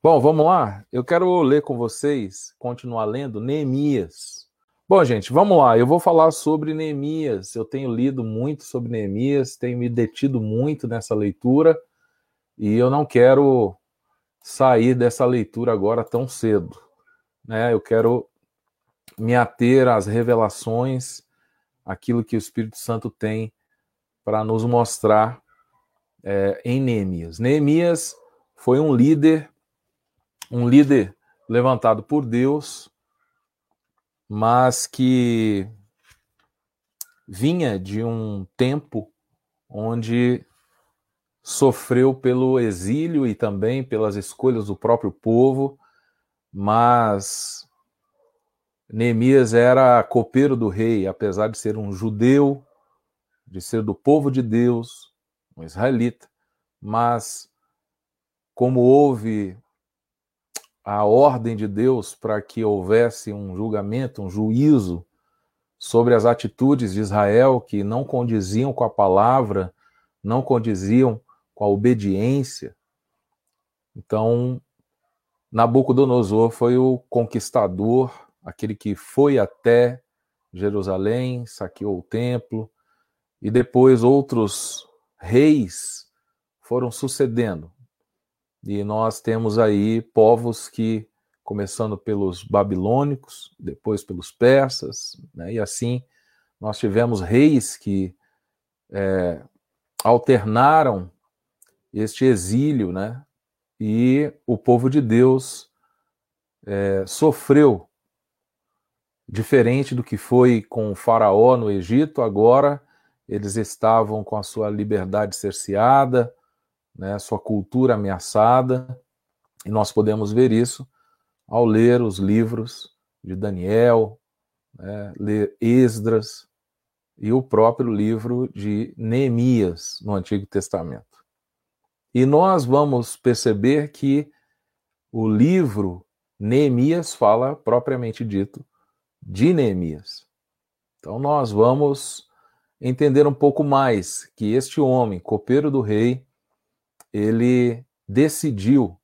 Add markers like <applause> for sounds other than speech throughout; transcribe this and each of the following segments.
Bom, vamos lá. Eu quero ler com vocês, continuar lendo Neemias. Bom, gente, vamos lá. Eu vou falar sobre Neemias. Eu tenho lido muito sobre Neemias, tenho me detido muito nessa leitura e eu não quero sair dessa leitura agora tão cedo. Né? Eu quero me ater às revelações, aquilo que o Espírito Santo tem para nos mostrar é, em Neemias. Neemias foi um líder um líder levantado por Deus, mas que vinha de um tempo onde sofreu pelo exílio e também pelas escolhas do próprio povo, mas Neemias era copeiro do rei, apesar de ser um judeu, de ser do povo de Deus, um israelita, mas como houve a ordem de Deus para que houvesse um julgamento, um juízo sobre as atitudes de Israel que não condiziam com a palavra, não condiziam com a obediência. Então, Nabucodonosor foi o conquistador, aquele que foi até Jerusalém, saqueou o templo, e depois outros reis foram sucedendo. E nós temos aí povos que, começando pelos babilônicos, depois pelos persas, né? e assim nós tivemos reis que é, alternaram este exílio, né? E o povo de Deus é, sofreu diferente do que foi com o faraó no Egito. Agora eles estavam com a sua liberdade cerceada, né, sua cultura ameaçada, e nós podemos ver isso ao ler os livros de Daniel, né, ler Esdras e o próprio livro de Neemias no Antigo Testamento. E nós vamos perceber que o livro Neemias fala propriamente dito de Neemias. Então nós vamos entender um pouco mais que este homem, copeiro do rei, ele decidiu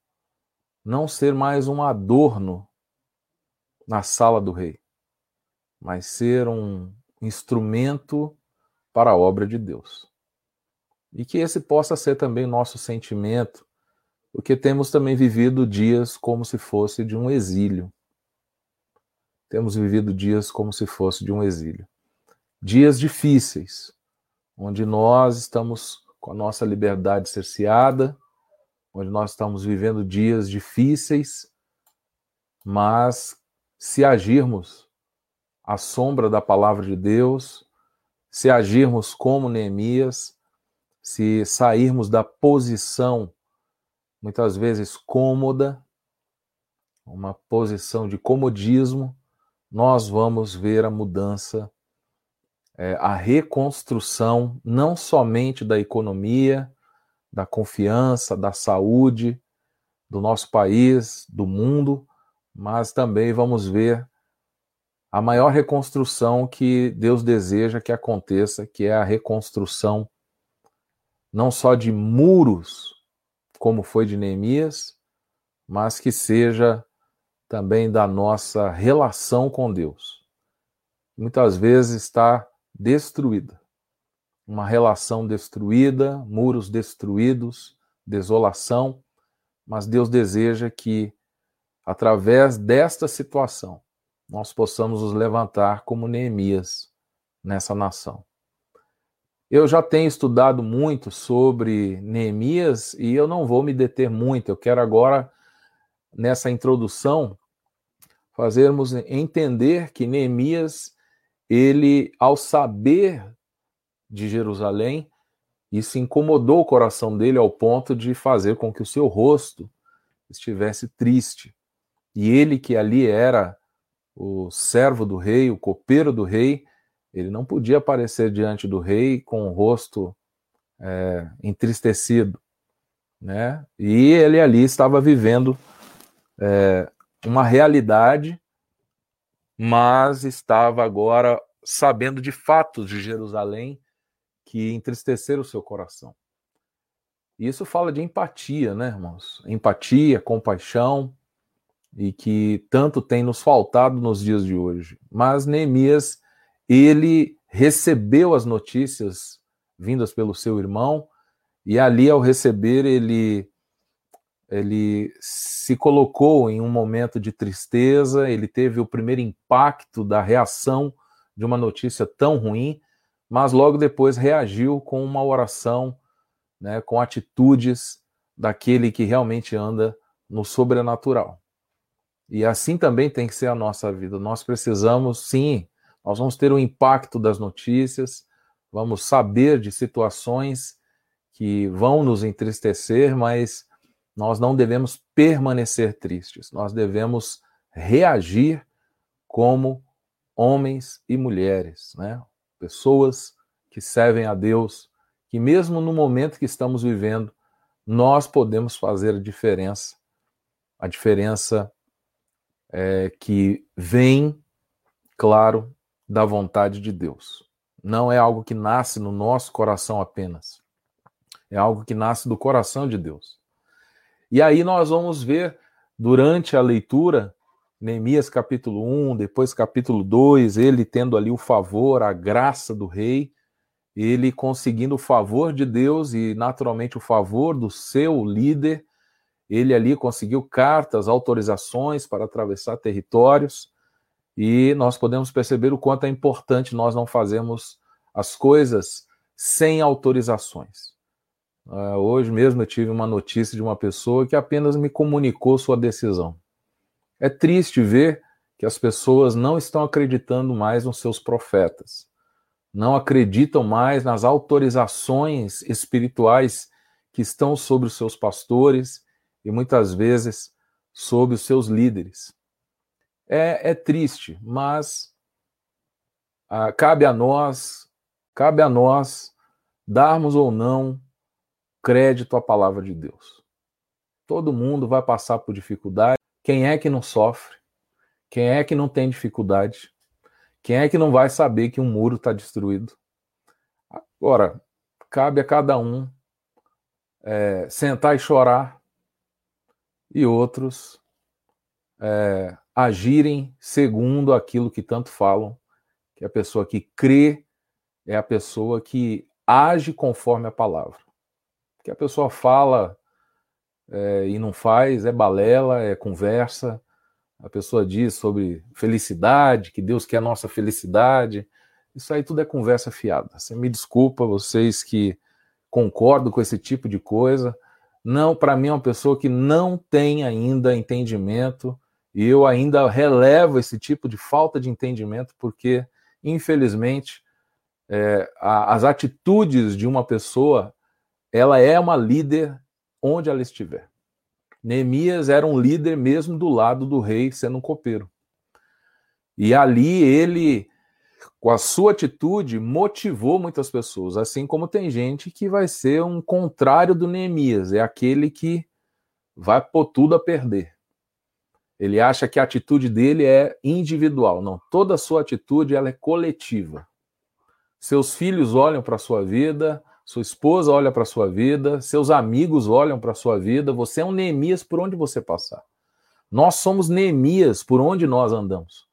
não ser mais um adorno na sala do rei, mas ser um instrumento para a obra de Deus. E que esse possa ser também nosso sentimento, porque temos também vivido dias como se fosse de um exílio. Temos vivido dias como se fosse de um exílio. Dias difíceis, onde nós estamos com a nossa liberdade cerceada, onde nós estamos vivendo dias difíceis, mas se agirmos à sombra da palavra de Deus, se agirmos como Neemias, se sairmos da posição muitas vezes cômoda, uma posição de comodismo, nós vamos ver a mudança é, a reconstrução não somente da economia, da confiança, da saúde do nosso país, do mundo, mas também vamos ver a maior reconstrução que Deus deseja que aconteça, que é a reconstrução não só de muros, como foi de Neemias, mas que seja também da nossa relação com Deus. Muitas vezes está destruída. Uma relação destruída, muros destruídos, desolação, mas Deus deseja que, através desta situação, nós possamos nos levantar como Neemias nessa nação. Eu já tenho estudado muito sobre Neemias e eu não vou me deter muito. Eu quero agora, nessa introdução, fazermos entender que Neemias ele, ao saber de Jerusalém, isso incomodou o coração dele ao ponto de fazer com que o seu rosto estivesse triste. E ele, que ali era o servo do rei, o copeiro do rei, ele não podia aparecer diante do rei com o rosto é, entristecido. Né? E ele ali estava vivendo é, uma realidade mas estava agora sabendo de fatos de Jerusalém que entristeceram o seu coração. Isso fala de empatia, né, irmãos? Empatia, compaixão, e que tanto tem nos faltado nos dias de hoje. Mas Neemias, ele recebeu as notícias vindas pelo seu irmão, e ali, ao receber, ele, ele se colocou em um momento de tristeza, ele teve o primeiro impacto da reação de uma notícia tão ruim, mas logo depois reagiu com uma oração, né, com atitudes daquele que realmente anda no sobrenatural. E assim também tem que ser a nossa vida. Nós precisamos, sim, nós vamos ter o impacto das notícias, vamos saber de situações que vão nos entristecer, mas nós não devemos permanecer tristes. Nós devemos reagir como homens e mulheres, né? Pessoas que servem a Deus, que mesmo no momento que estamos vivendo, nós podemos fazer a diferença. A diferença é, que vem, claro, da vontade de Deus. Não é algo que nasce no nosso coração apenas. É algo que nasce do coração de Deus. E aí nós vamos ver durante a leitura, Neemias capítulo 1, depois capítulo 2, ele tendo ali o favor, a graça do rei, ele conseguindo o favor de Deus e naturalmente o favor do seu líder, ele ali conseguiu cartas, autorizações para atravessar territórios, e nós podemos perceber o quanto é importante nós não fazermos as coisas sem autorizações. Uh, hoje mesmo eu tive uma notícia de uma pessoa que apenas me comunicou sua decisão. É triste ver que as pessoas não estão acreditando mais nos seus profetas, não acreditam mais nas autorizações espirituais que estão sobre os seus pastores e muitas vezes sob os seus líderes. É, é triste, mas ah, cabe a nós, cabe a nós darmos ou não crédito à palavra de Deus. Todo mundo vai passar por dificuldade. Quem é que não sofre? Quem é que não tem dificuldade? Quem é que não vai saber que um muro está destruído? Agora, cabe a cada um é, sentar e chorar e outros é, agirem segundo aquilo que tanto falam, que a pessoa que crê é a pessoa que age conforme a palavra. Que a pessoa fala é, e não faz, é balela, é conversa. A pessoa diz sobre felicidade, que Deus quer a nossa felicidade. Isso aí tudo é conversa fiada. Você me desculpa, vocês que concordam com esse tipo de coisa, não, para mim é uma pessoa que não tem ainda entendimento e eu ainda relevo esse tipo de falta de entendimento porque, infelizmente, é, a, as atitudes de uma pessoa, ela é uma líder onde ela estiver. Neemias era um líder mesmo do lado do rei, sendo um copeiro. E ali ele com a sua atitude, motivou muitas pessoas. Assim como tem gente que vai ser um contrário do Neemias, é aquele que vai pôr tudo a perder. Ele acha que a atitude dele é individual. Não, toda a sua atitude ela é coletiva. Seus filhos olham para a sua vida, sua esposa olha para a sua vida, seus amigos olham para a sua vida. Você é um Neemias por onde você passar. Nós somos Neemias por onde nós andamos.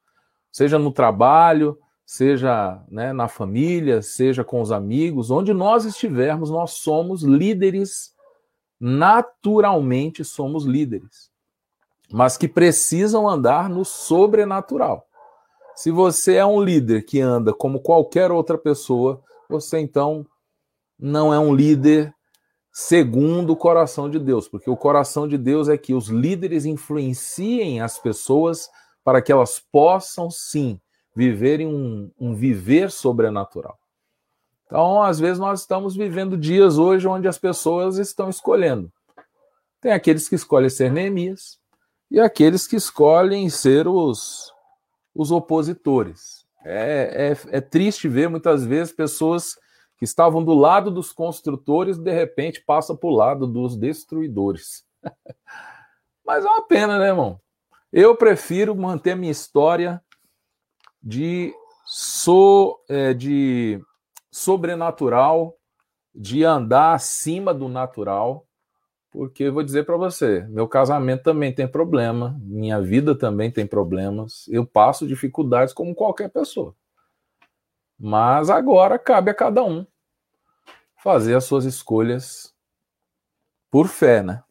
Seja no trabalho, seja né, na família, seja com os amigos, onde nós estivermos, nós somos líderes, naturalmente somos líderes, mas que precisam andar no sobrenatural. Se você é um líder que anda como qualquer outra pessoa, você então não é um líder segundo o coração de Deus, porque o coração de Deus é que os líderes influenciem as pessoas para que elas possam sim viverem um, um viver sobrenatural. Então, às vezes, nós estamos vivendo dias hoje onde as pessoas estão escolhendo. Tem aqueles que escolhem ser Neemias e aqueles que escolhem ser os, os opositores. É, é, é triste ver muitas vezes pessoas que estavam do lado dos construtores de repente passam para o lado dos destruidores. <laughs> Mas é uma pena, né, irmão? Eu prefiro manter minha história de, so, é, de sobrenatural de andar acima do natural, porque vou dizer para você, meu casamento também tem problema, minha vida também tem problemas, eu passo dificuldades como qualquer pessoa. Mas agora cabe a cada um fazer as suas escolhas por fé, né?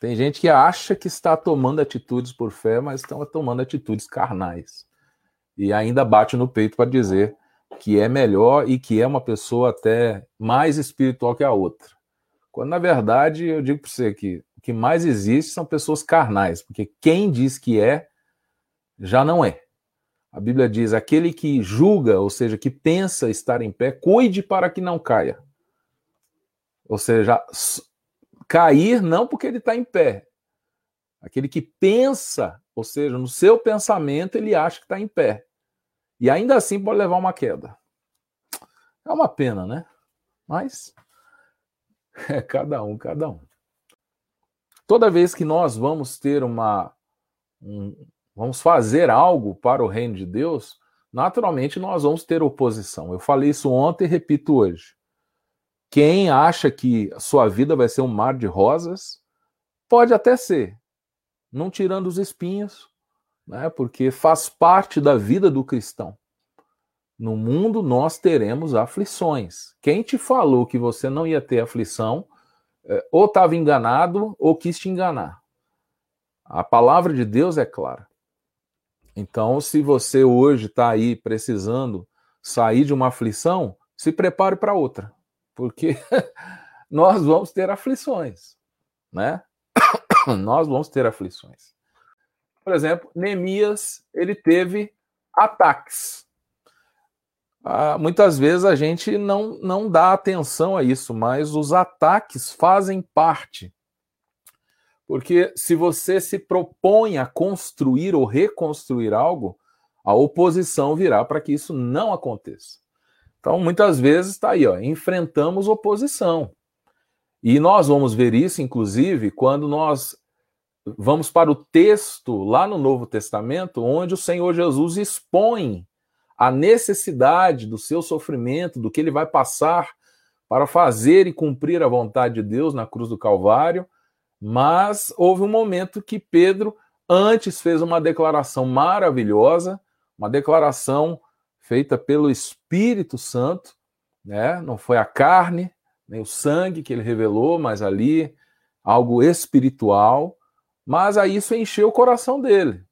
Tem gente que acha que está tomando atitudes por fé, mas estão tomando atitudes carnais. E ainda bate no peito para dizer que é melhor e que é uma pessoa até mais espiritual que a outra. Quando na verdade eu digo para você que o que mais existe são pessoas carnais, porque quem diz que é já não é. A Bíblia diz: aquele que julga, ou seja, que pensa estar em pé, cuide para que não caia. Ou seja, cair não porque ele está em pé. Aquele que pensa, ou seja, no seu pensamento ele acha que está em pé. E ainda assim pode levar uma queda. É uma pena, né? Mas <laughs> é cada um, cada um. Toda vez que nós vamos ter uma. Um, vamos fazer algo para o reino de Deus, naturalmente nós vamos ter oposição. Eu falei isso ontem e repito hoje. Quem acha que sua vida vai ser um mar de rosas, pode até ser, não tirando os espinhos, né? porque faz parte da vida do cristão. No mundo nós teremos aflições. Quem te falou que você não ia ter aflição, é, ou estava enganado ou quis te enganar. A palavra de Deus é clara. Então, se você hoje está aí precisando sair de uma aflição, se prepare para outra porque <laughs> nós vamos ter aflições, né? <coughs> nós vamos ter aflições. Por exemplo, Neemias, ele teve ataques. Ah, muitas vezes a gente não, não dá atenção a isso, mas os ataques fazem parte. Porque se você se propõe a construir ou reconstruir algo, a oposição virá para que isso não aconteça. Então, muitas vezes está aí, ó, enfrentamos oposição. E nós vamos ver isso, inclusive, quando nós vamos para o texto lá no Novo Testamento, onde o Senhor Jesus expõe a necessidade do seu sofrimento, do que ele vai passar para fazer e cumprir a vontade de Deus na cruz do Calvário. Mas houve um momento que Pedro antes fez uma declaração maravilhosa, uma declaração feita pelo Espírito Santo, né? Não foi a carne, nem o sangue que ele revelou, mas ali algo espiritual. Mas aí isso encheu o coração dele.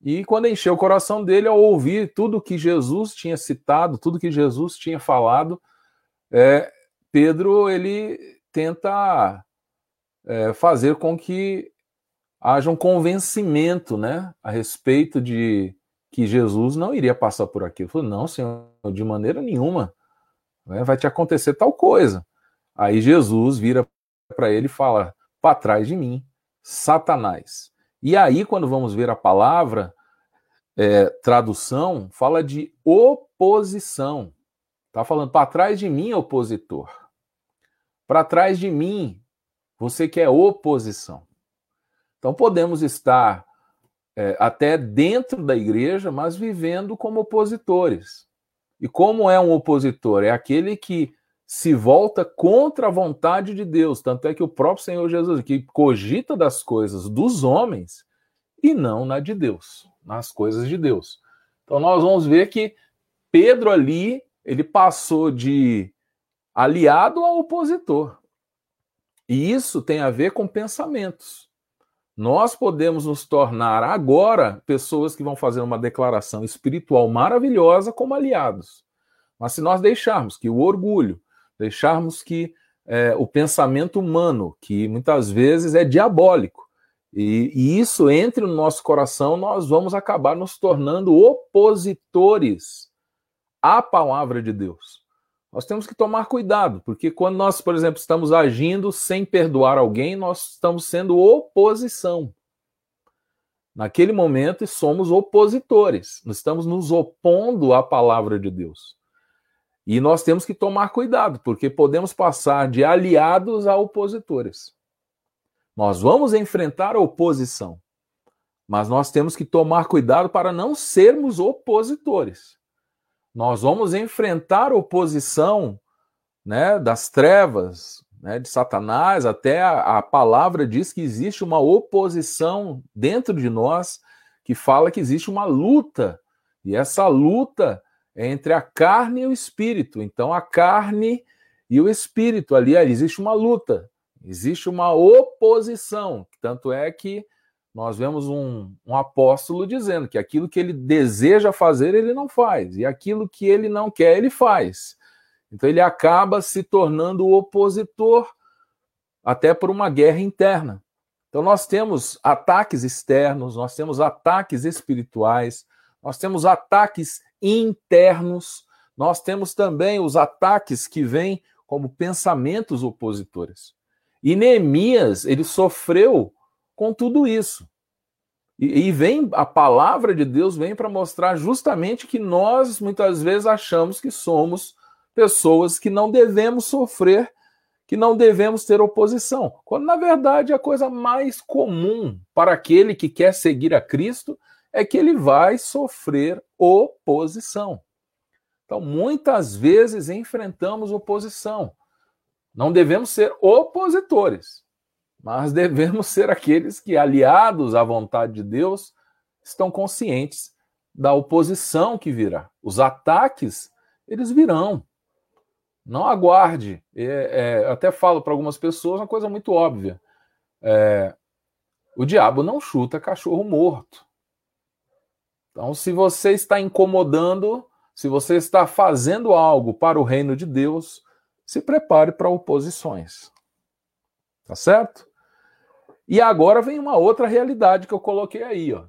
E quando encheu o coração dele, ao ouvir tudo que Jesus tinha citado, tudo que Jesus tinha falado, é, Pedro ele tenta é, fazer com que haja um convencimento, né, a respeito de que Jesus não iria passar por aquilo. Falou, não, Senhor, de maneira nenhuma. Né, vai te acontecer tal coisa. Aí Jesus vira para ele e fala: para trás de mim, Satanás. E aí, quando vamos ver a palavra, é, tradução, fala de oposição. Está falando para trás de mim, opositor. Para trás de mim, você que é oposição. Então podemos estar é, até dentro da igreja, mas vivendo como opositores. E como é um opositor? É aquele que se volta contra a vontade de Deus. Tanto é que o próprio Senhor Jesus, que cogita das coisas dos homens e não na de Deus, nas coisas de Deus. Então nós vamos ver que Pedro ali, ele passou de aliado a opositor. E isso tem a ver com pensamentos. Nós podemos nos tornar agora pessoas que vão fazer uma declaração espiritual maravilhosa como aliados. Mas se nós deixarmos que o orgulho, deixarmos que é, o pensamento humano, que muitas vezes é diabólico, e, e isso entre no nosso coração, nós vamos acabar nos tornando opositores à palavra de Deus. Nós temos que tomar cuidado, porque quando nós, por exemplo, estamos agindo sem perdoar alguém, nós estamos sendo oposição. Naquele momento, somos opositores, nós estamos nos opondo à palavra de Deus. E nós temos que tomar cuidado, porque podemos passar de aliados a opositores. Nós vamos enfrentar a oposição, mas nós temos que tomar cuidado para não sermos opositores. Nós vamos enfrentar oposição, né, das trevas, né, de Satanás, até a, a palavra diz que existe uma oposição dentro de nós que fala que existe uma luta, e essa luta é entre a carne e o espírito. Então, a carne e o espírito ali, ali existe uma luta, existe uma oposição. Tanto é que nós vemos um, um, apóstolo dizendo que aquilo que ele deseja fazer, ele não faz, e aquilo que ele não quer, ele faz. Então ele acaba se tornando o opositor até por uma guerra interna. Então nós temos ataques externos, nós temos ataques espirituais, nós temos ataques internos, nós temos também os ataques que vêm como pensamentos opositores. E Neemias, ele sofreu com tudo isso. E, e vem a palavra de Deus vem para mostrar justamente que nós muitas vezes achamos que somos pessoas que não devemos sofrer, que não devemos ter oposição, quando na verdade a coisa mais comum para aquele que quer seguir a Cristo é que ele vai sofrer oposição. Então, muitas vezes enfrentamos oposição. Não devemos ser opositores, mas devemos ser aqueles que, aliados à vontade de Deus, estão conscientes da oposição que virá. Os ataques, eles virão. Não aguarde. É, é, até falo para algumas pessoas uma coisa muito óbvia. É, o diabo não chuta cachorro morto. Então, se você está incomodando, se você está fazendo algo para o reino de Deus, se prepare para oposições. Tá certo? E agora vem uma outra realidade que eu coloquei aí, ó.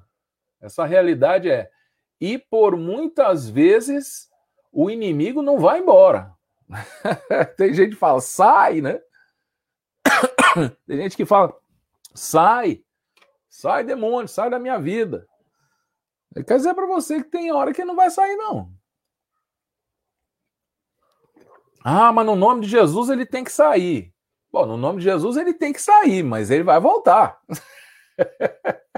Essa realidade é e por muitas vezes o inimigo não vai embora. <laughs> Tem gente que fala, sai, né? <coughs> Tem gente que fala, sai, sai demônio, sai da minha vida. Quer dizer para você que tem hora que não vai sair, não. Ah, mas no nome de Jesus ele tem que sair. Bom, no nome de Jesus ele tem que sair, mas ele vai voltar. <laughs>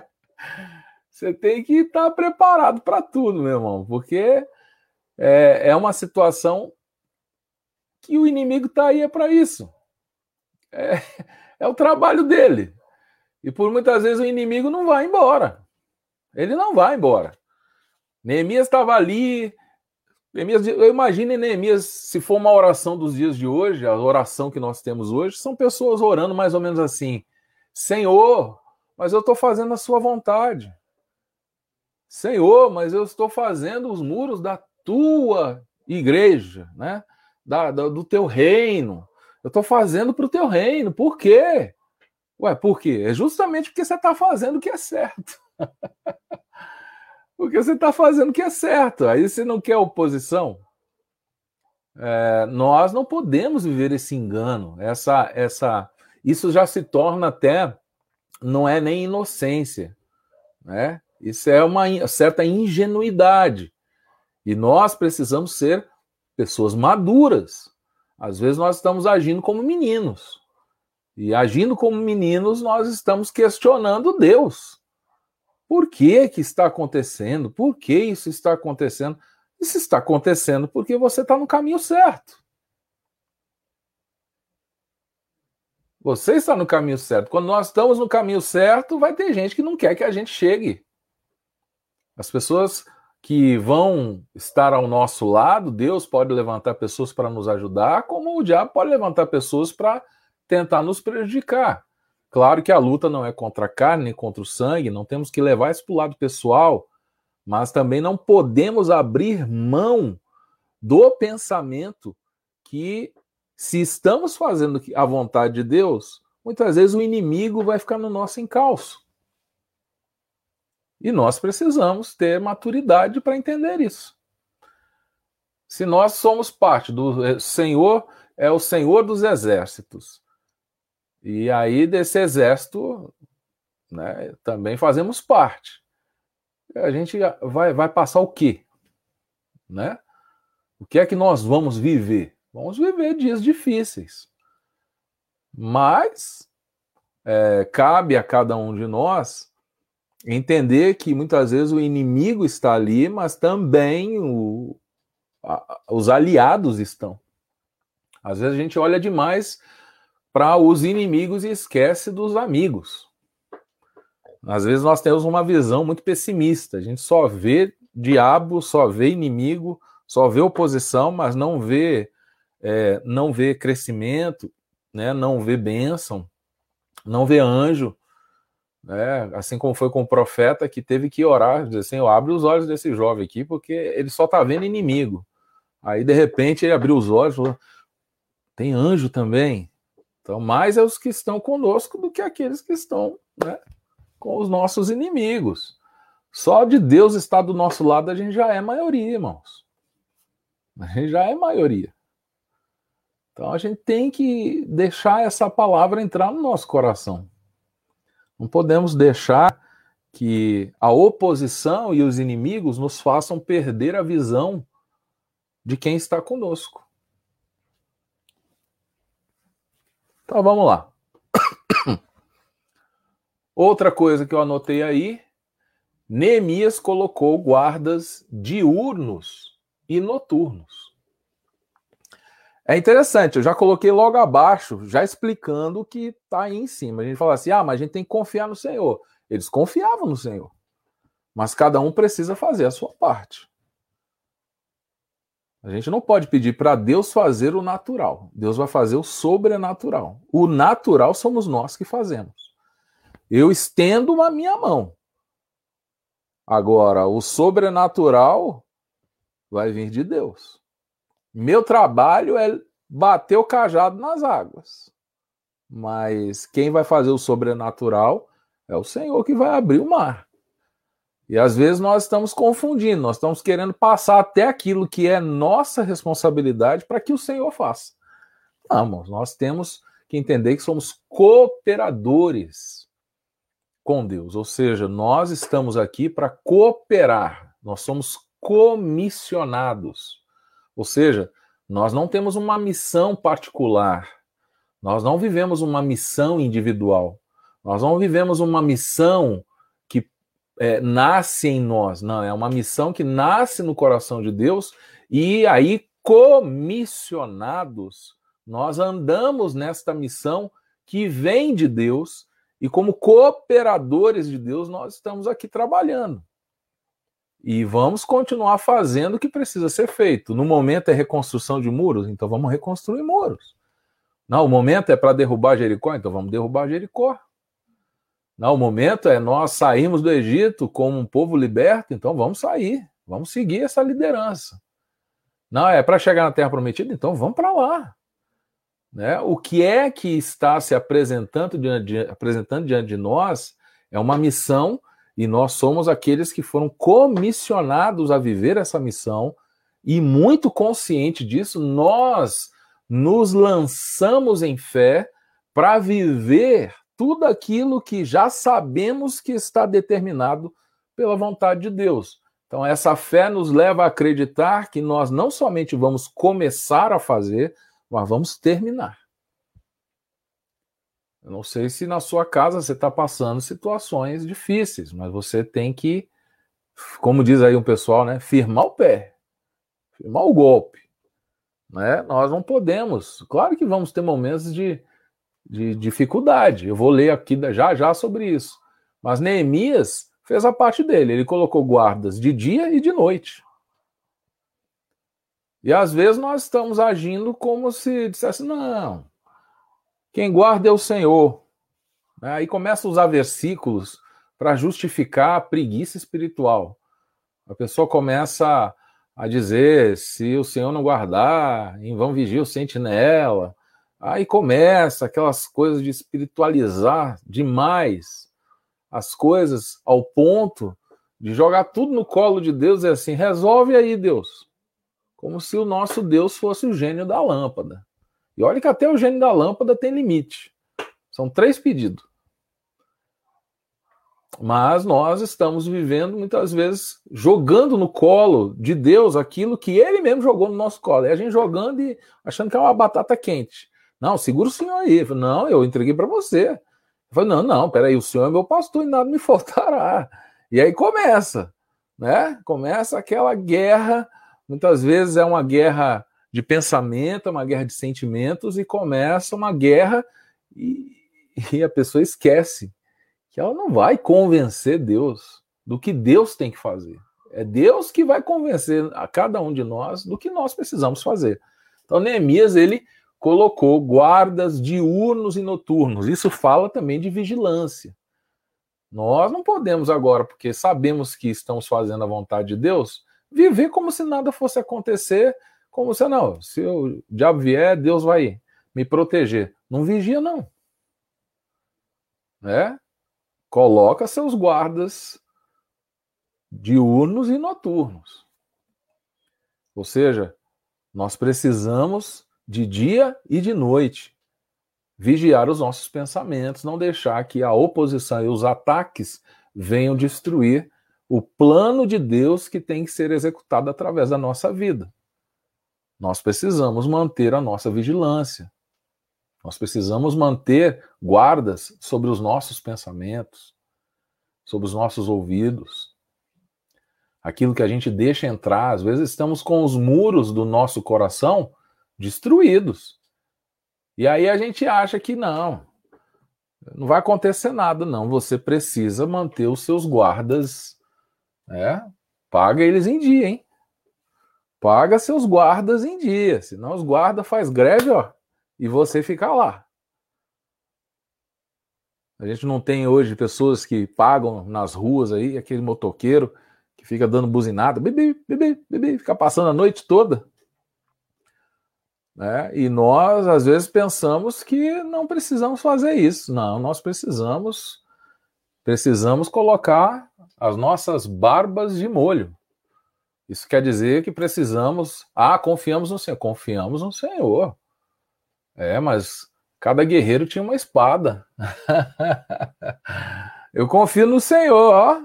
Você tem que estar preparado para tudo, meu irmão, porque é, é uma situação que o inimigo está aí é para isso. É, é o trabalho dele. E por muitas vezes o inimigo não vai embora. Ele não vai embora. Neemias estava ali, Neemias, eu imagino Neemias, se for uma oração dos dias de hoje, a oração que nós temos hoje, são pessoas orando mais ou menos assim: Senhor, mas eu estou fazendo a sua vontade. Senhor, mas eu estou fazendo os muros da tua igreja, né? Da, da do teu reino. Eu estou fazendo para o teu reino. Por quê? Ué, por quê? É justamente porque você está fazendo o que é certo. <laughs> Porque você está fazendo o que é certo. Aí você não quer oposição. É, nós não podemos viver esse engano. Essa, essa, isso já se torna até não é nem inocência, né? Isso é uma certa ingenuidade. E nós precisamos ser pessoas maduras. Às vezes nós estamos agindo como meninos. E agindo como meninos, nós estamos questionando Deus. Por que, que está acontecendo? Por que isso está acontecendo? Isso está acontecendo porque você está no caminho certo. Você está no caminho certo. Quando nós estamos no caminho certo, vai ter gente que não quer que a gente chegue. As pessoas que vão estar ao nosso lado, Deus pode levantar pessoas para nos ajudar, como o diabo pode levantar pessoas para tentar nos prejudicar. Claro que a luta não é contra a carne, contra o sangue, não temos que levar isso para o lado pessoal, mas também não podemos abrir mão do pensamento que, se estamos fazendo a vontade de Deus, muitas vezes o inimigo vai ficar no nosso encalço. E nós precisamos ter maturidade para entender isso. Se nós somos parte do eh, Senhor, é o Senhor dos exércitos. E aí desse exército, né, também fazemos parte. A gente vai, vai passar o quê? Né? O que é que nós vamos viver? Vamos viver dias difíceis. Mas é, cabe a cada um de nós entender que muitas vezes o inimigo está ali, mas também o, a, os aliados estão. Às vezes a gente olha demais para os inimigos e esquece dos amigos. Às vezes nós temos uma visão muito pessimista. A gente só vê diabo, só vê inimigo, só vê oposição, mas não vê é, não vê crescimento, né? Não vê bênção, não vê anjo, né? Assim como foi com o profeta que teve que orar, dizer assim, eu abre os olhos desse jovem aqui porque ele só está vendo inimigo. Aí de repente ele abriu os olhos, falou, tem anjo também. Então mais é os que estão conosco do que aqueles que estão, né? Com os nossos inimigos. Só de Deus estar do nosso lado a gente já é maioria, irmãos. A gente já é maioria. Então a gente tem que deixar essa palavra entrar no nosso coração. Não podemos deixar que a oposição e os inimigos nos façam perder a visão de quem está conosco. Então vamos lá. <coughs> Outra coisa que eu anotei aí, Neemias colocou guardas diurnos e noturnos. É interessante, eu já coloquei logo abaixo, já explicando o que está aí em cima. A gente fala assim: ah, mas a gente tem que confiar no Senhor. Eles confiavam no Senhor. Mas cada um precisa fazer a sua parte. A gente não pode pedir para Deus fazer o natural. Deus vai fazer o sobrenatural. O natural somos nós que fazemos. Eu estendo a minha mão. Agora, o sobrenatural vai vir de Deus. Meu trabalho é bater o cajado nas águas. Mas quem vai fazer o sobrenatural é o Senhor que vai abrir o mar. E às vezes nós estamos confundindo, nós estamos querendo passar até aquilo que é nossa responsabilidade para que o Senhor faça. Não, nós temos que entender que somos cooperadores com Deus, ou seja, nós estamos aqui para cooperar, nós somos comissionados. Ou seja, nós não temos uma missão particular, nós não vivemos uma missão individual, nós não vivemos uma missão é, nasce em nós, não, é uma missão que nasce no coração de Deus e aí, comissionados, nós andamos nesta missão que vem de Deus e, como cooperadores de Deus, nós estamos aqui trabalhando. E vamos continuar fazendo o que precisa ser feito. No momento é reconstrução de muros, então vamos reconstruir muros. Não, o momento é para derrubar Jericó, então vamos derrubar Jericó. Não, o momento é nós sairmos do Egito como um povo liberto, então vamos sair, vamos seguir essa liderança. Não, é para chegar na Terra Prometida, então vamos para lá. Né? O que é que está se apresentando diante de, apresentando diante de nós é uma missão e nós somos aqueles que foram comissionados a viver essa missão, e muito consciente disso, nós nos lançamos em fé para viver tudo aquilo que já sabemos que está determinado pela vontade de Deus. Então, essa fé nos leva a acreditar que nós não somente vamos começar a fazer, mas vamos terminar. Eu não sei se na sua casa você está passando situações difíceis, mas você tem que, como diz aí um pessoal, né, firmar o pé, firmar o golpe. Né? Nós não podemos. Claro que vamos ter momentos de, de dificuldade. Eu vou ler aqui já já sobre isso. Mas Neemias fez a parte dele. Ele colocou guardas de dia e de noite. E às vezes nós estamos agindo como se dissesse: não, quem guarda é o Senhor. Aí começa a usar versículos para justificar a preguiça espiritual. A pessoa começa a dizer: se o Senhor não guardar, em vão vigia o sentinela. Aí começa aquelas coisas de espiritualizar demais as coisas ao ponto de jogar tudo no colo de Deus e assim, resolve aí, Deus. Como se o nosso Deus fosse o gênio da lâmpada. E olha que até o gênio da lâmpada tem limite. São três pedidos. Mas nós estamos vivendo muitas vezes jogando no colo de Deus aquilo que ele mesmo jogou no nosso colo. E a gente jogando e achando que é uma batata quente. Não, segura o senhor aí. Eu não, eu entreguei para você. Eu falei, não, não, peraí, o senhor é meu pastor e nada me <laughs> faltará. E aí começa, né? Começa aquela guerra, muitas vezes é uma guerra de pensamento, é uma guerra de sentimentos e começa uma guerra e, e a pessoa esquece que ela não vai convencer Deus do que Deus tem que fazer. É Deus que vai convencer a cada um de nós do que nós precisamos fazer. Então, Neemias, ele colocou guardas diurnos e noturnos. Isso fala também de vigilância. Nós não podemos agora, porque sabemos que estamos fazendo a vontade de Deus, viver como se nada fosse acontecer, como se não, se o diabo vier, Deus vai me proteger. Não vigia, não. Né? Coloca seus guardas diurnos e noturnos. Ou seja, nós precisamos de dia e de noite vigiar os nossos pensamentos, não deixar que a oposição e os ataques venham destruir o plano de Deus que tem que ser executado através da nossa vida. Nós precisamos manter a nossa vigilância. Nós precisamos manter guardas sobre os nossos pensamentos, sobre os nossos ouvidos. Aquilo que a gente deixa entrar, às vezes estamos com os muros do nosso coração destruídos. E aí a gente acha que não, não vai acontecer nada, não. Você precisa manter os seus guardas, né? Paga eles em dia, hein? Paga seus guardas em dia, senão os guardas faz greve, ó, e você fica lá. A gente não tem hoje pessoas que pagam nas ruas aí, aquele motoqueiro que fica dando buzinada, bebê, bebê, bebê, fica passando a noite toda. Né? E nós, às vezes, pensamos que não precisamos fazer isso. Não, nós precisamos precisamos colocar as nossas barbas de molho. Isso quer dizer que precisamos. Ah, confiamos no Senhor. Confiamos no Senhor. É, mas cada guerreiro tinha uma espada. <laughs> eu confio no Senhor, ó.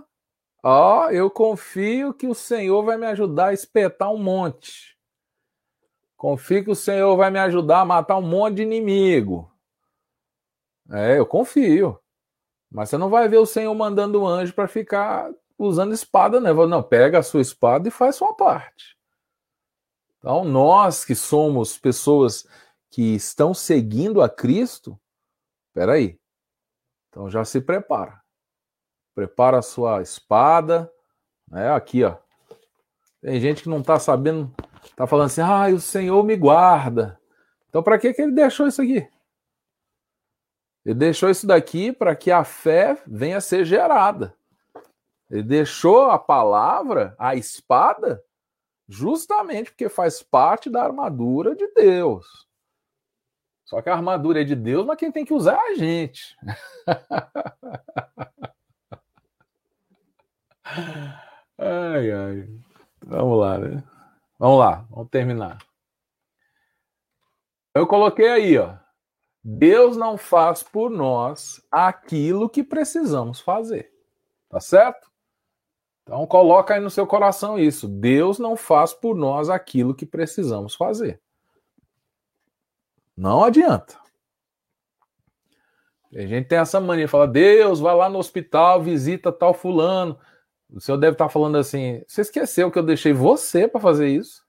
Ó, eu confio que o Senhor vai me ajudar a espetar um monte. Confio que o Senhor vai me ajudar a matar um monte de inimigo. É, eu confio. Mas você não vai ver o Senhor mandando um anjo para ficar usando espada, né? Não, pega a sua espada e faz sua parte. Então, nós que somos pessoas que estão seguindo a Cristo, peraí. Então já se prepara. Prepara a sua espada. Né? Aqui, ó. Tem gente que não está sabendo Tá falando assim, ah, o Senhor me guarda. Então, para que, que ele deixou isso aqui? Ele deixou isso daqui para que a fé venha a ser gerada. Ele deixou a palavra, a espada, justamente porque faz parte da armadura de Deus. Só que a armadura é de Deus, mas quem tem que usar é a gente. <laughs> ai, ai. Vamos lá, né? Vamos lá, vamos terminar. Eu coloquei aí, ó. Deus não faz por nós aquilo que precisamos fazer. Tá certo? Então coloca aí no seu coração isso. Deus não faz por nós aquilo que precisamos fazer. Não adianta. A gente tem essa mania, fala, Deus, vai lá no hospital, visita tal fulano. O senhor deve estar falando assim: você esqueceu que eu deixei você para fazer isso?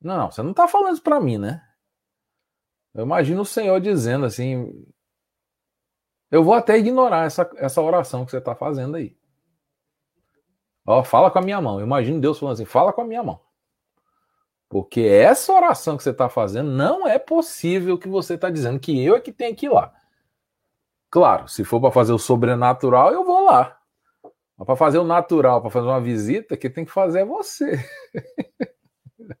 Não, você não está falando isso para mim, né? Eu imagino o senhor dizendo assim: eu vou até ignorar essa, essa oração que você está fazendo aí. Ó, fala com a minha mão. Eu imagino Deus falando assim: fala com a minha mão. Porque essa oração que você está fazendo não é possível que você está dizendo que eu é que tenho que ir lá. Claro, se for para fazer o sobrenatural, eu vou lá. Mas para fazer o natural, para fazer uma visita, quem tem que fazer é você. <laughs>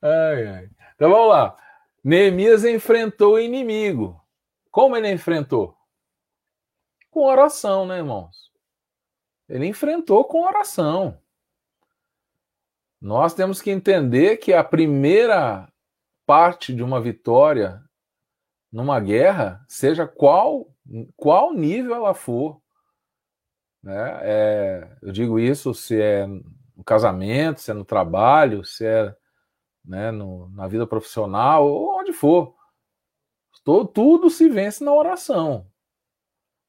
ai, ai. Então vamos lá. Neemias enfrentou o inimigo. Como ele enfrentou? Com oração, né, irmãos? Ele enfrentou com oração. Nós temos que entender que a primeira parte de uma vitória numa guerra, seja qual qual nível ela for, né? É, eu digo isso se é no casamento, se é no trabalho, se é né, no, na vida profissional, ou onde for. Todo, tudo se vence na oração.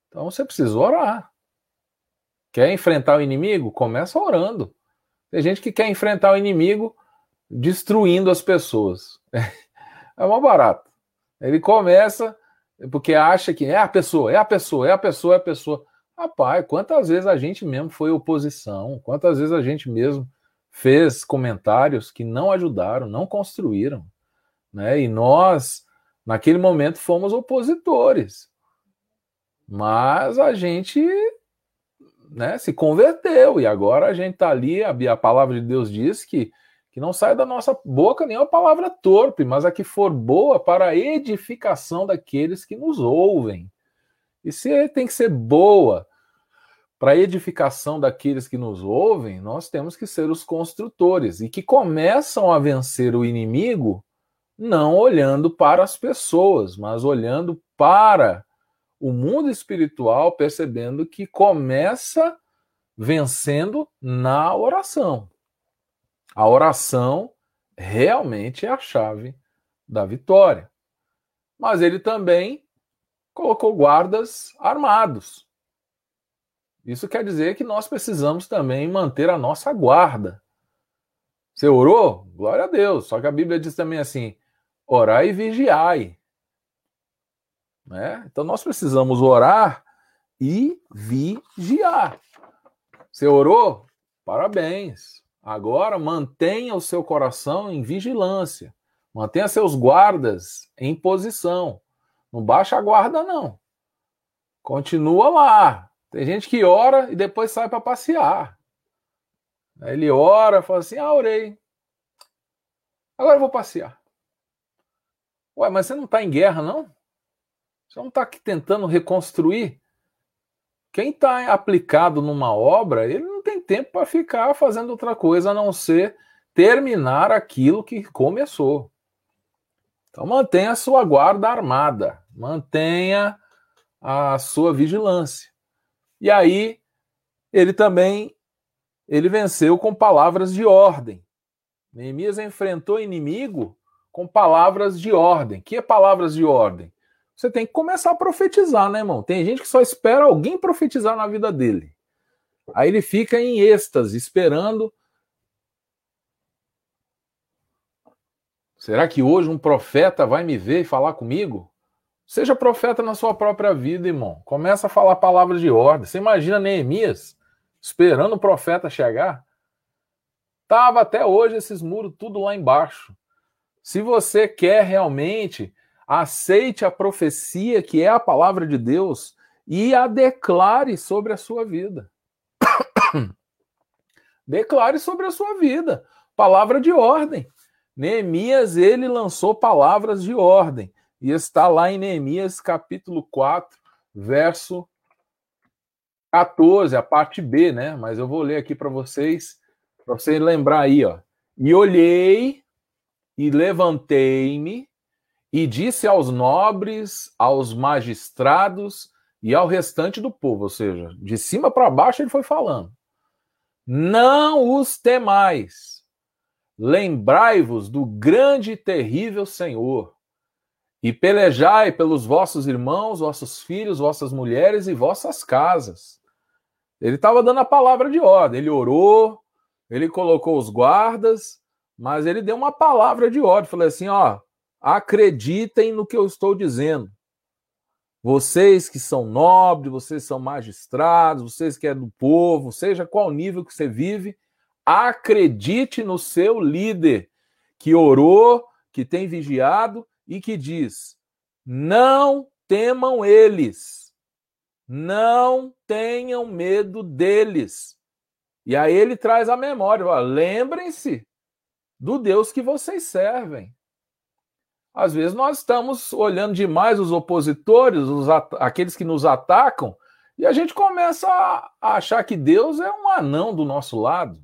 Então você precisa orar. Quer enfrentar o inimigo? Começa orando. Tem gente que quer enfrentar o inimigo destruindo as pessoas. <laughs> É uma barata. Ele começa porque acha que é a pessoa, é a pessoa, é a pessoa, é a pessoa. Rapaz, quantas vezes a gente mesmo foi oposição, quantas vezes a gente mesmo fez comentários que não ajudaram, não construíram, né? E nós, naquele momento, fomos opositores. Mas a gente né, se converteu e agora a gente está ali. A, a palavra de Deus diz que, que não sai da nossa boca nenhuma palavra torpe, mas a que for boa para a edificação daqueles que nos ouvem. E se tem que ser boa para edificação daqueles que nos ouvem, nós temos que ser os construtores e que começam a vencer o inimigo não olhando para as pessoas, mas olhando para o mundo espiritual, percebendo que começa vencendo na oração. A oração realmente é a chave da vitória. Mas ele também colocou guardas armados. Isso quer dizer que nós precisamos também manter a nossa guarda. Você orou? Glória a Deus. Só que a Bíblia diz também assim: orai e vigiai. Né? Então nós precisamos orar e vigiar. Você orou? Parabéns. Agora mantenha o seu coração em vigilância. Mantenha seus guardas em posição. Não baixa a guarda, não. Continua lá. Tem gente que ora e depois sai para passear. Ele ora, fala assim: Ah, orei. Agora eu vou passear. Ué, mas você não está em guerra, não? Você não está aqui tentando reconstruir? Quem está aplicado numa obra, ele não tem tempo para ficar fazendo outra coisa a não ser terminar aquilo que começou. Então mantenha a sua guarda armada, mantenha a sua vigilância. E aí ele também ele venceu com palavras de ordem. Neemias enfrentou inimigo com palavras de ordem. Que é palavras de ordem? Você tem que começar a profetizar, né, irmão? Tem gente que só espera alguém profetizar na vida dele. Aí ele fica em êxtase, esperando Será que hoje um profeta vai me ver e falar comigo? Seja profeta na sua própria vida, irmão. Começa a falar palavras de ordem. Você imagina Neemias esperando o profeta chegar? Tava até hoje esses muros tudo lá embaixo. Se você quer realmente, aceite a profecia que é a palavra de Deus e a declare sobre a sua vida. <coughs> declare sobre a sua vida. Palavra de ordem. Neemias, ele lançou palavras de ordem, e está lá em Neemias capítulo 4, verso 14, a parte B, né? Mas eu vou ler aqui para vocês, para vocês lembrar aí, ó. E olhei e levantei-me e disse aos nobres, aos magistrados e ao restante do povo, ou seja, de cima para baixo ele foi falando: Não os temais Lembrai-vos do grande e terrível Senhor, e pelejai pelos vossos irmãos, vossos filhos, vossas mulheres e vossas casas. Ele estava dando a palavra de ordem, ele orou, ele colocou os guardas, mas ele deu uma palavra de ordem, falou assim, ó, acreditem no que eu estou dizendo. Vocês que são nobres, vocês são magistrados, vocês que é do povo, seja qual nível que você vive, Acredite no seu líder, que orou, que tem vigiado e que diz: não temam eles, não tenham medo deles. E aí ele traz a memória: lembrem-se do Deus que vocês servem. Às vezes nós estamos olhando demais os opositores, os aqueles que nos atacam, e a gente começa a achar que Deus é um anão do nosso lado.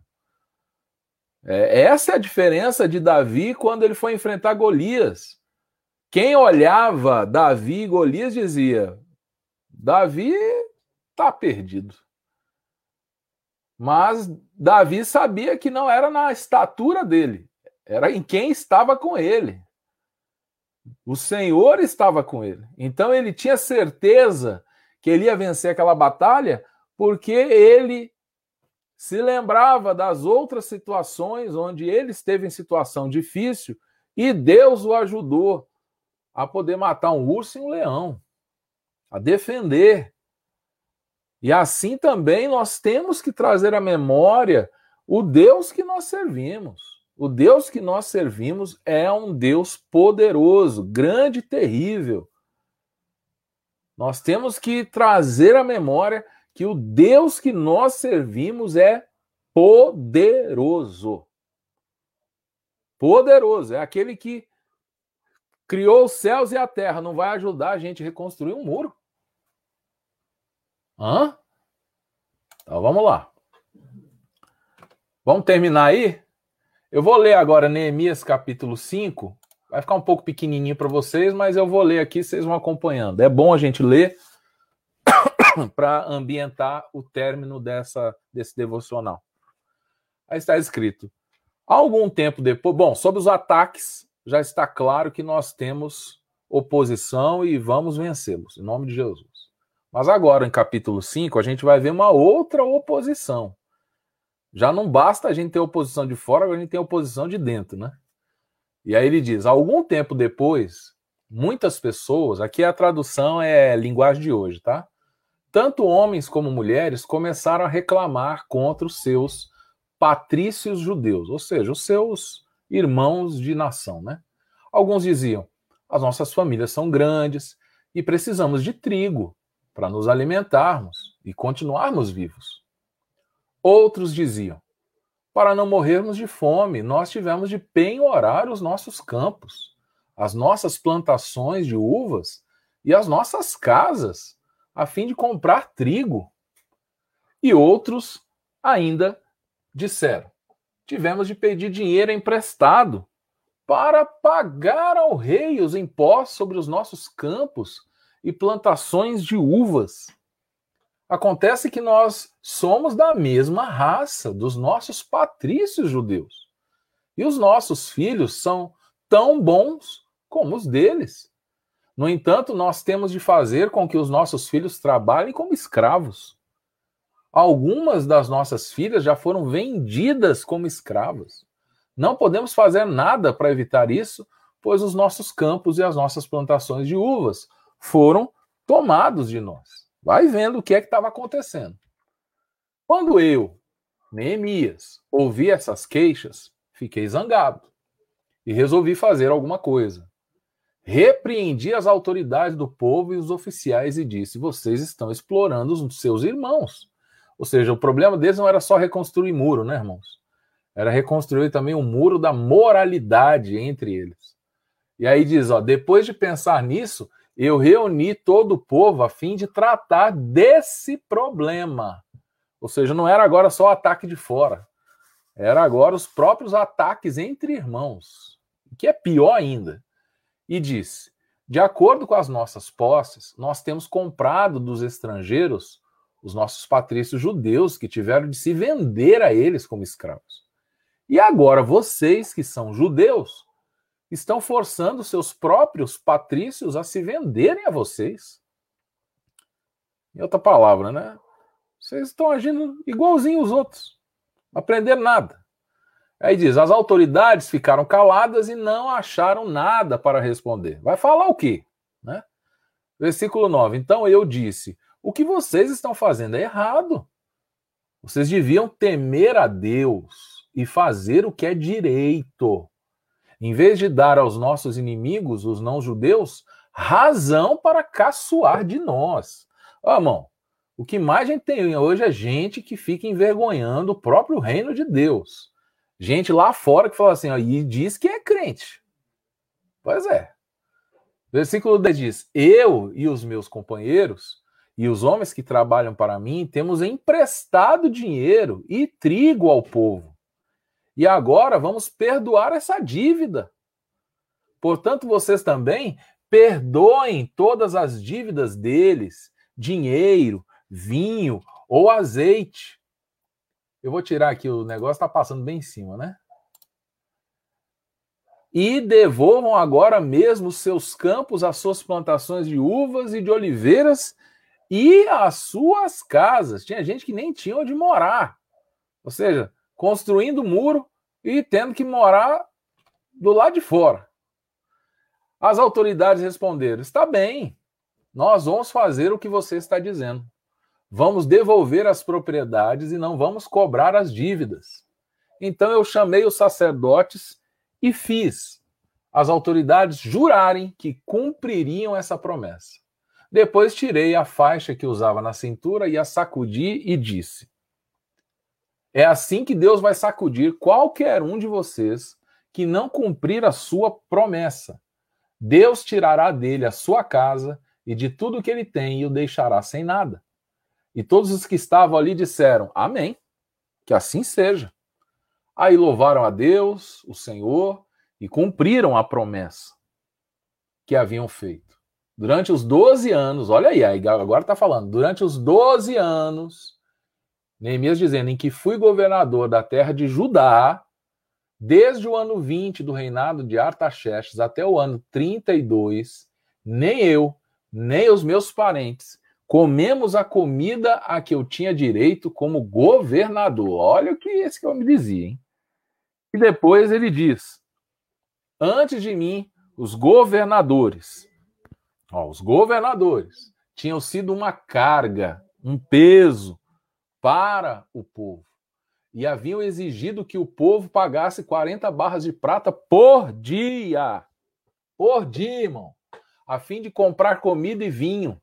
É, essa é a diferença de Davi quando ele foi enfrentar Golias. Quem olhava Davi e Golias dizia: Davi está perdido. Mas Davi sabia que não era na estatura dele, era em quem estava com ele. O Senhor estava com ele. Então ele tinha certeza que ele ia vencer aquela batalha porque ele se lembrava das outras situações onde ele esteve em situação difícil e Deus o ajudou a poder matar um urso e um leão, a defender. E assim também nós temos que trazer à memória o Deus que nós servimos. O Deus que nós servimos é um Deus poderoso, grande e terrível. Nós temos que trazer à memória que o Deus que nós servimos é poderoso. Poderoso, é aquele que criou os céus e a terra, não vai ajudar a gente a reconstruir um muro. Hã? Então vamos lá. Vamos terminar aí? Eu vou ler agora Neemias capítulo 5. Vai ficar um pouco pequenininho para vocês, mas eu vou ler aqui, vocês vão acompanhando. É bom a gente ler <coughs> para ambientar o término dessa, desse devocional. Aí está escrito: algum tempo depois, bom, sobre os ataques, já está claro que nós temos oposição e vamos vencê-los, em nome de Jesus. Mas agora, em capítulo 5, a gente vai ver uma outra oposição. Já não basta a gente ter oposição de fora, agora a gente tem oposição de dentro, né? E aí ele diz: algum tempo depois, muitas pessoas, aqui a tradução é linguagem de hoje, tá? tanto homens como mulheres começaram a reclamar contra os seus patrícios judeus, ou seja, os seus irmãos de nação, né? Alguns diziam: as nossas famílias são grandes e precisamos de trigo para nos alimentarmos e continuarmos vivos. Outros diziam: para não morrermos de fome, nós tivemos de penhorar os nossos campos, as nossas plantações de uvas e as nossas casas a fim de comprar trigo. E outros ainda disseram: tivemos de pedir dinheiro emprestado para pagar ao rei os impostos sobre os nossos campos e plantações de uvas. Acontece que nós somos da mesma raça dos nossos patrícios judeus. E os nossos filhos são tão bons como os deles. No entanto, nós temos de fazer com que os nossos filhos trabalhem como escravos. Algumas das nossas filhas já foram vendidas como escravas. Não podemos fazer nada para evitar isso, pois os nossos campos e as nossas plantações de uvas foram tomados de nós. Vai vendo o que é que estava acontecendo. Quando eu, Neemias, ouvi essas queixas, fiquei zangado e resolvi fazer alguma coisa repreendi as autoridades do povo e os oficiais e disse: vocês estão explorando os seus irmãos. Ou seja, o problema deles não era só reconstruir muro, né, irmãos? Era reconstruir também o um muro da moralidade entre eles. E aí diz: ó, depois de pensar nisso, eu reuni todo o povo a fim de tratar desse problema. Ou seja, não era agora só o ataque de fora, era agora os próprios ataques entre irmãos, que é pior ainda e disse: De acordo com as nossas posses, nós temos comprado dos estrangeiros os nossos patrícios judeus que tiveram de se vender a eles como escravos. E agora vocês, que são judeus, estão forçando seus próprios patrícios a se venderem a vocês. Em outra palavra, né? Vocês estão agindo igualzinho os outros. Não aprenderam nada. Aí diz: as autoridades ficaram caladas e não acharam nada para responder. Vai falar o quê? Né? Versículo 9: Então eu disse: o que vocês estão fazendo é errado. Vocês deviam temer a Deus e fazer o que é direito. Em vez de dar aos nossos inimigos, os não-judeus, razão para caçoar de nós. Ó, irmão, o que mais a gente tem hoje é gente que fica envergonhando o próprio reino de Deus. Gente lá fora que fala assim, ó, e diz que é crente. Pois é. Versículo 10 diz: Eu e os meus companheiros e os homens que trabalham para mim temos emprestado dinheiro e trigo ao povo. E agora vamos perdoar essa dívida. Portanto, vocês também perdoem todas as dívidas deles, dinheiro, vinho ou azeite, eu vou tirar aqui, o negócio está passando bem em cima, né? E devolvam agora mesmo seus campos, as suas plantações de uvas e de oliveiras e as suas casas. Tinha gente que nem tinha onde morar. Ou seja, construindo muro e tendo que morar do lado de fora. As autoridades responderam: está bem, nós vamos fazer o que você está dizendo. Vamos devolver as propriedades e não vamos cobrar as dívidas. Então eu chamei os sacerdotes e fiz as autoridades jurarem que cumpririam essa promessa. Depois tirei a faixa que usava na cintura e a sacudi e disse: É assim que Deus vai sacudir qualquer um de vocês que não cumprir a sua promessa. Deus tirará dele a sua casa e de tudo que ele tem e o deixará sem nada. E todos os que estavam ali disseram: Amém. Que assim seja. Aí louvaram a Deus, o Senhor, e cumpriram a promessa que haviam feito. Durante os 12 anos, olha aí, agora está falando, durante os 12 anos, Neemias dizendo em que fui governador da terra de Judá, desde o ano 20 do reinado de Artaxerxes até o ano 32, nem eu, nem os meus parentes comemos a comida a que eu tinha direito como governador. Olha o que esse homem dizia, hein? E depois ele diz: Antes de mim, os governadores, ó, os governadores, tinham sido uma carga, um peso para o povo. E haviam exigido que o povo pagasse 40 barras de prata por dia. Por dia, irmão. A fim de comprar comida e vinho.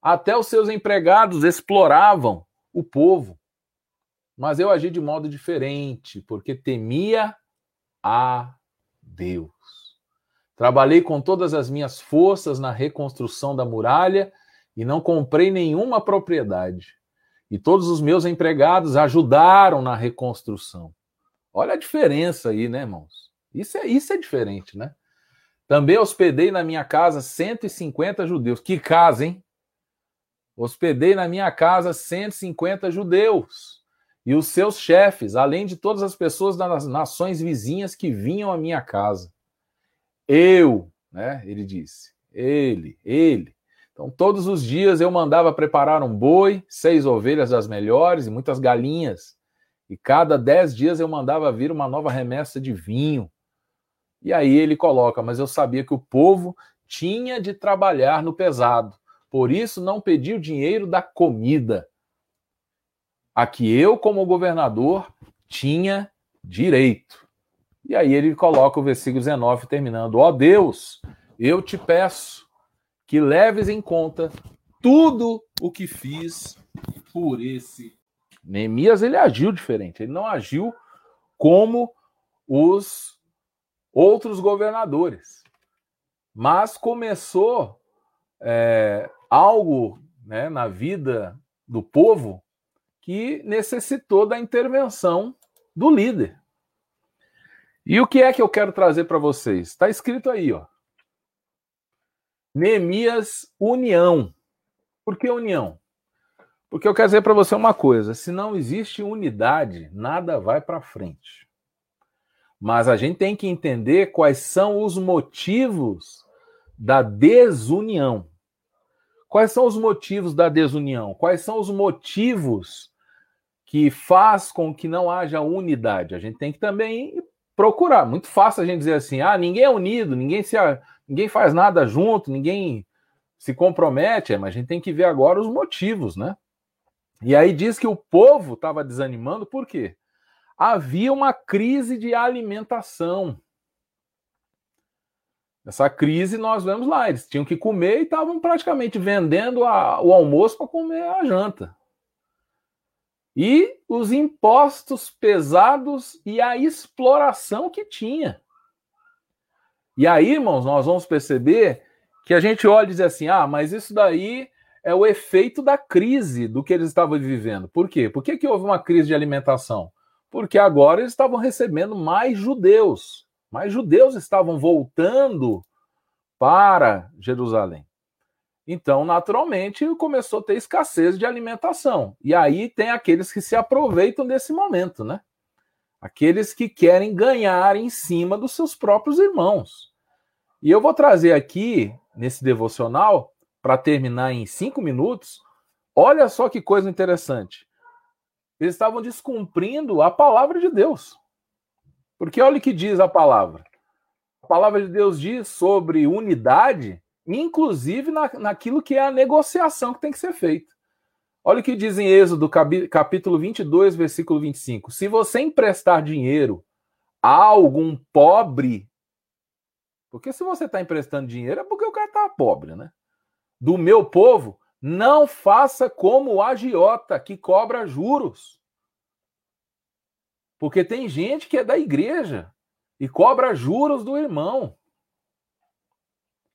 Até os seus empregados exploravam o povo. Mas eu agi de modo diferente, porque temia a Deus. Trabalhei com todas as minhas forças na reconstrução da muralha e não comprei nenhuma propriedade. E todos os meus empregados ajudaram na reconstrução. Olha a diferença aí, né, irmãos? Isso é, isso é diferente, né? Também hospedei na minha casa 150 judeus. Que casa, hein? Hospedei na minha casa 150 judeus e os seus chefes, além de todas as pessoas das nações vizinhas que vinham à minha casa. Eu, né? Ele disse, ele, ele. Então, todos os dias eu mandava preparar um boi, seis ovelhas das melhores e muitas galinhas. E cada dez dias eu mandava vir uma nova remessa de vinho. E aí ele coloca, mas eu sabia que o povo tinha de trabalhar no pesado. Por isso não pedi o dinheiro da comida a que eu, como governador, tinha direito. E aí ele coloca o versículo 19 terminando: Ó oh Deus, eu te peço que leves em conta tudo o que fiz por esse. Neemias ele agiu diferente, ele não agiu como os outros governadores, mas começou é, algo né, na vida do povo que necessitou da intervenção do líder. E o que é que eu quero trazer para vocês? Está escrito aí, ó. Neemias União. Por que união? Porque eu quero dizer para você uma coisa: se não existe unidade, nada vai para frente. Mas a gente tem que entender quais são os motivos da desunião. Quais são os motivos da desunião? Quais são os motivos que faz com que não haja unidade. A gente tem que também procurar. Muito fácil a gente dizer assim: ah, ninguém é unido, ninguém se ninguém faz nada junto, ninguém se compromete, é, mas a gente tem que ver agora os motivos, né? E aí diz que o povo estava desanimando, por quê? Havia uma crise de alimentação. Essa crise nós vemos lá, eles tinham que comer e estavam praticamente vendendo a, o almoço para comer a janta e os impostos pesados e a exploração que tinha. E aí, irmãos, nós vamos perceber que a gente olha e diz assim: ah, mas isso daí é o efeito da crise do que eles estavam vivendo. Por quê? Por que, que houve uma crise de alimentação? Porque agora eles estavam recebendo mais judeus. Mais judeus estavam voltando para Jerusalém. Então, naturalmente, começou a ter escassez de alimentação. E aí tem aqueles que se aproveitam desse momento, né? Aqueles que querem ganhar em cima dos seus próprios irmãos. E eu vou trazer aqui, nesse devocional, para terminar em cinco minutos, olha só que coisa interessante. Eles estavam descumprindo a palavra de Deus. Porque olha o que diz a palavra. A palavra de Deus diz sobre unidade, inclusive na, naquilo que é a negociação que tem que ser feita. Olha o que diz em Êxodo, capítulo 22, versículo 25. Se você emprestar dinheiro a algum pobre, porque se você está emprestando dinheiro é porque o cara está pobre, né? Do meu povo, não faça como o agiota que cobra juros. Porque tem gente que é da igreja e cobra juros do irmão.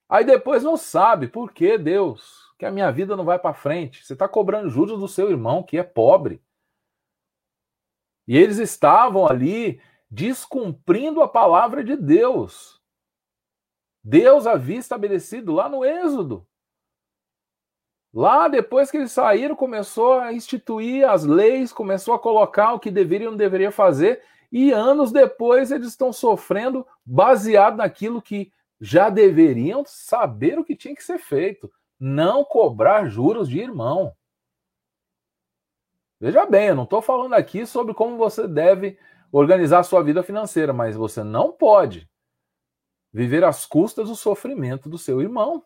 Aí depois não sabe por que Deus que a minha vida não vai para frente. Você está cobrando juros do seu irmão, que é pobre. E eles estavam ali descumprindo a palavra de Deus. Deus havia estabelecido lá no Êxodo. Lá, depois que eles saíram, começou a instituir as leis, começou a colocar o que deveria não deveria fazer, e anos depois eles estão sofrendo baseado naquilo que já deveriam saber o que tinha que ser feito não cobrar juros de irmão. Veja bem, eu não estou falando aqui sobre como você deve organizar a sua vida financeira, mas você não pode viver às custas do sofrimento do seu irmão.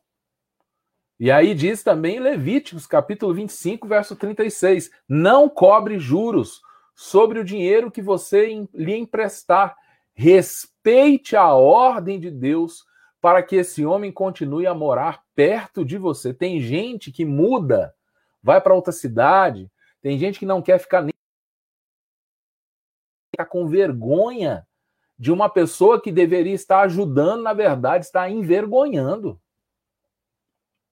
E aí diz também Levíticos, capítulo 25, verso 36: Não cobre juros sobre o dinheiro que você lhe emprestar. Respeite a ordem de Deus para que esse homem continue a morar perto de você. Tem gente que muda, vai para outra cidade, tem gente que não quer ficar nem ficar com vergonha de uma pessoa que deveria estar ajudando, na verdade, está envergonhando.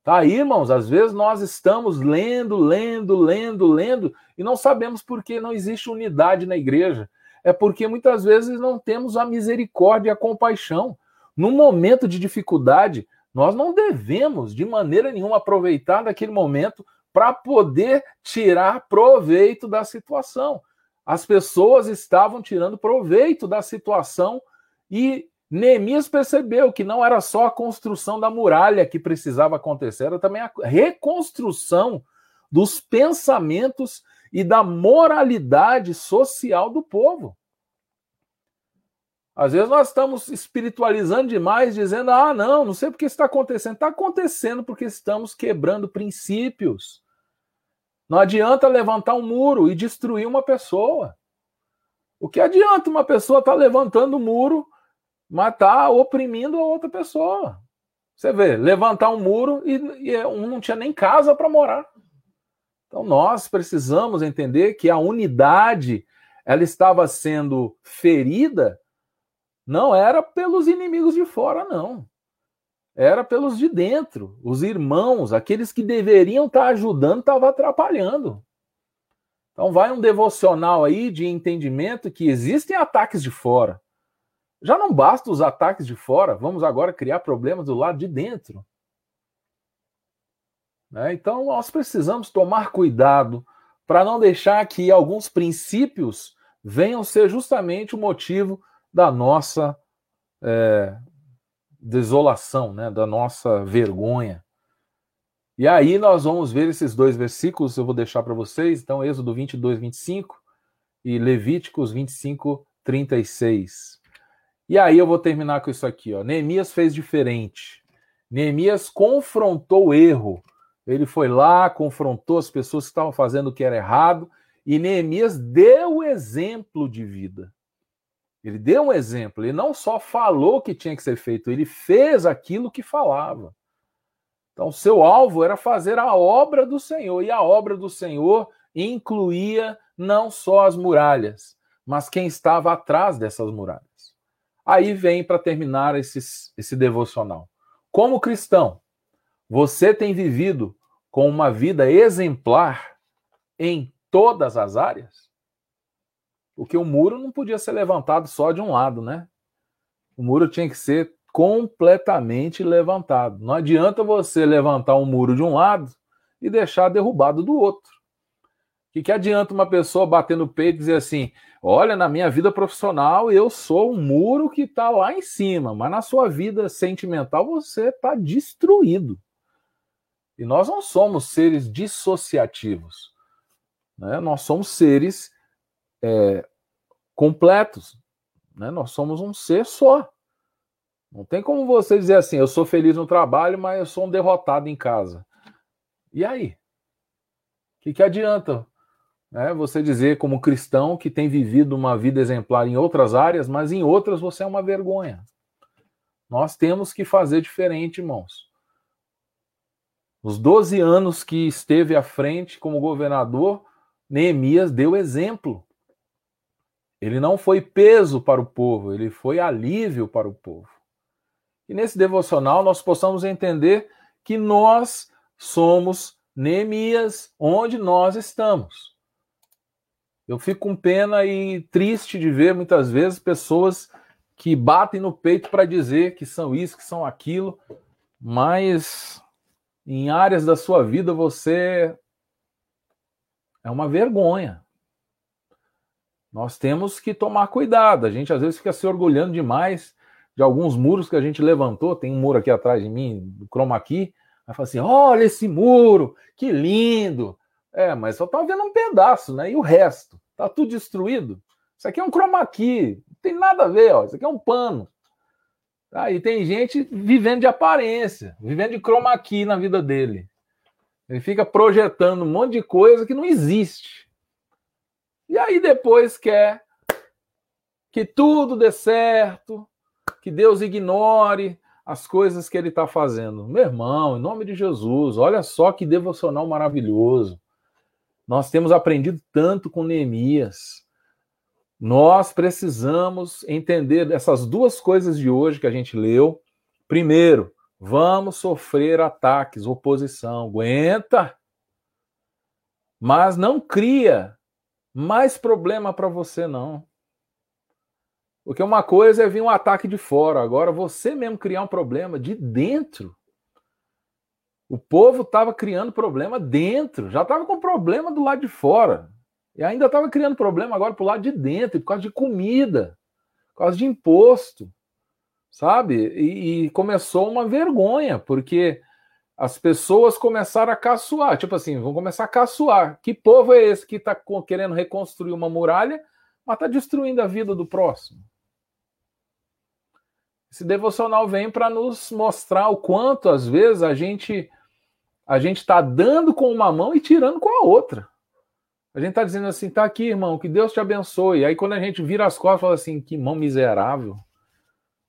Tá aí, irmãos, às vezes nós estamos lendo, lendo, lendo, lendo e não sabemos por que não existe unidade na igreja. É porque muitas vezes não temos a misericórdia e a compaixão. No momento de dificuldade, nós não devemos, de maneira nenhuma, aproveitar daquele momento para poder tirar proveito da situação. As pessoas estavam tirando proveito da situação e Neemias percebeu que não era só a construção da muralha que precisava acontecer, era também a reconstrução dos pensamentos e da moralidade social do povo. Às vezes nós estamos espiritualizando demais, dizendo: ah, não, não sei porque está acontecendo. Está acontecendo porque estamos quebrando princípios. Não adianta levantar um muro e destruir uma pessoa. O que adianta uma pessoa estar tá levantando um muro, mas está oprimindo a outra pessoa? Você vê, levantar um muro e, e é, um não tinha nem casa para morar. Então nós precisamos entender que a unidade ela estava sendo ferida não era pelos inimigos de fora, não. Era pelos de dentro. Os irmãos, aqueles que deveriam estar ajudando, estavam atrapalhando. Então vai um devocional aí de entendimento que existem ataques de fora. Já não basta os ataques de fora, vamos agora criar problemas do lado de dentro. Né? Então nós precisamos tomar cuidado para não deixar que alguns princípios venham ser justamente o motivo da nossa é, desolação, né, da nossa vergonha. E aí nós vamos ver esses dois versículos, eu vou deixar para vocês, então Êxodo 22, 25 e Levíticos 25, 36. E aí eu vou terminar com isso aqui, ó. Neemias fez diferente. Neemias confrontou o erro. Ele foi lá, confrontou as pessoas que estavam fazendo o que era errado, e Neemias deu o exemplo de vida. Ele deu um exemplo, ele não só falou que tinha que ser feito, ele fez aquilo que falava. Então, seu alvo era fazer a obra do Senhor, e a obra do Senhor incluía não só as muralhas, mas quem estava atrás dessas muralhas. Aí vem para terminar esses, esse devocional. Como cristão, você tem vivido com uma vida exemplar em todas as áreas? Porque o muro não podia ser levantado só de um lado, né? O muro tinha que ser completamente levantado. Não adianta você levantar um muro de um lado e deixar derrubado do outro. O que, que adianta uma pessoa bater no peito e dizer assim: olha, na minha vida profissional eu sou um muro que está lá em cima, mas na sua vida sentimental você está destruído. E nós não somos seres dissociativos. Né? Nós somos seres é, completos. Né? Nós somos um ser só. Não tem como você dizer assim, eu sou feliz no trabalho, mas eu sou um derrotado em casa. E aí? O que, que adianta né, você dizer, como cristão, que tem vivido uma vida exemplar em outras áreas, mas em outras você é uma vergonha? Nós temos que fazer diferente, irmãos. Os 12 anos que esteve à frente como governador, Neemias deu exemplo. Ele não foi peso para o povo, ele foi alívio para o povo. E nesse devocional nós possamos entender que nós somos Neemias onde nós estamos. Eu fico com pena e triste de ver muitas vezes pessoas que batem no peito para dizer que são isso, que são aquilo, mas em áreas da sua vida você é uma vergonha. Nós temos que tomar cuidado. A gente às vezes fica se orgulhando demais de alguns muros que a gente levantou. Tem um muro aqui atrás de mim, do chroma aqui. Aí fala assim: olha esse muro, que lindo. É, mas só tá vendo um pedaço, né? E o resto? Tá tudo destruído. Isso aqui é um chroma key, não tem nada a ver, ó. Isso aqui é um pano. Aí tá? tem gente vivendo de aparência, vivendo de chroma key na vida dele. Ele fica projetando um monte de coisa que não existe. E aí depois quer que tudo dê certo, que Deus ignore as coisas que ele está fazendo. Meu irmão, em nome de Jesus, olha só que devocional maravilhoso. Nós temos aprendido tanto com Neemias. Nós precisamos entender essas duas coisas de hoje que a gente leu. Primeiro, vamos sofrer ataques, oposição. Aguenta! Mas não cria mais problema para você, não. Porque uma coisa é vir um ataque de fora, agora você mesmo criar um problema de dentro. O povo estava criando problema dentro, já estava com problema do lado de fora. E ainda estava criando problema agora para o lado de dentro, por causa de comida, por causa de imposto, sabe? E, e começou uma vergonha, porque as pessoas começaram a caçoar. Tipo assim, vão começar a caçoar. Que povo é esse que está querendo reconstruir uma muralha, mas está destruindo a vida do próximo? Esse devocional vem para nos mostrar o quanto, às vezes, a gente a gente está dando com uma mão e tirando com a outra. A gente está dizendo assim, tá aqui, irmão, que Deus te abençoe. Aí quando a gente vira as costas, fala assim, que mão miserável.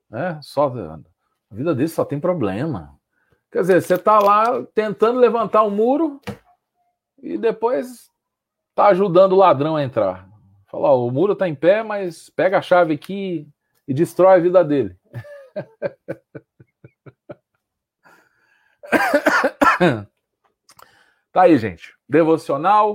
Né? Só, a vida dele só tem problema. Quer dizer, você está lá tentando levantar um muro e depois está ajudando o ladrão a entrar. Fala, ó, o muro está em pé, mas pega a chave aqui e destrói a vida dele. <coughs> tá aí, gente. Devocional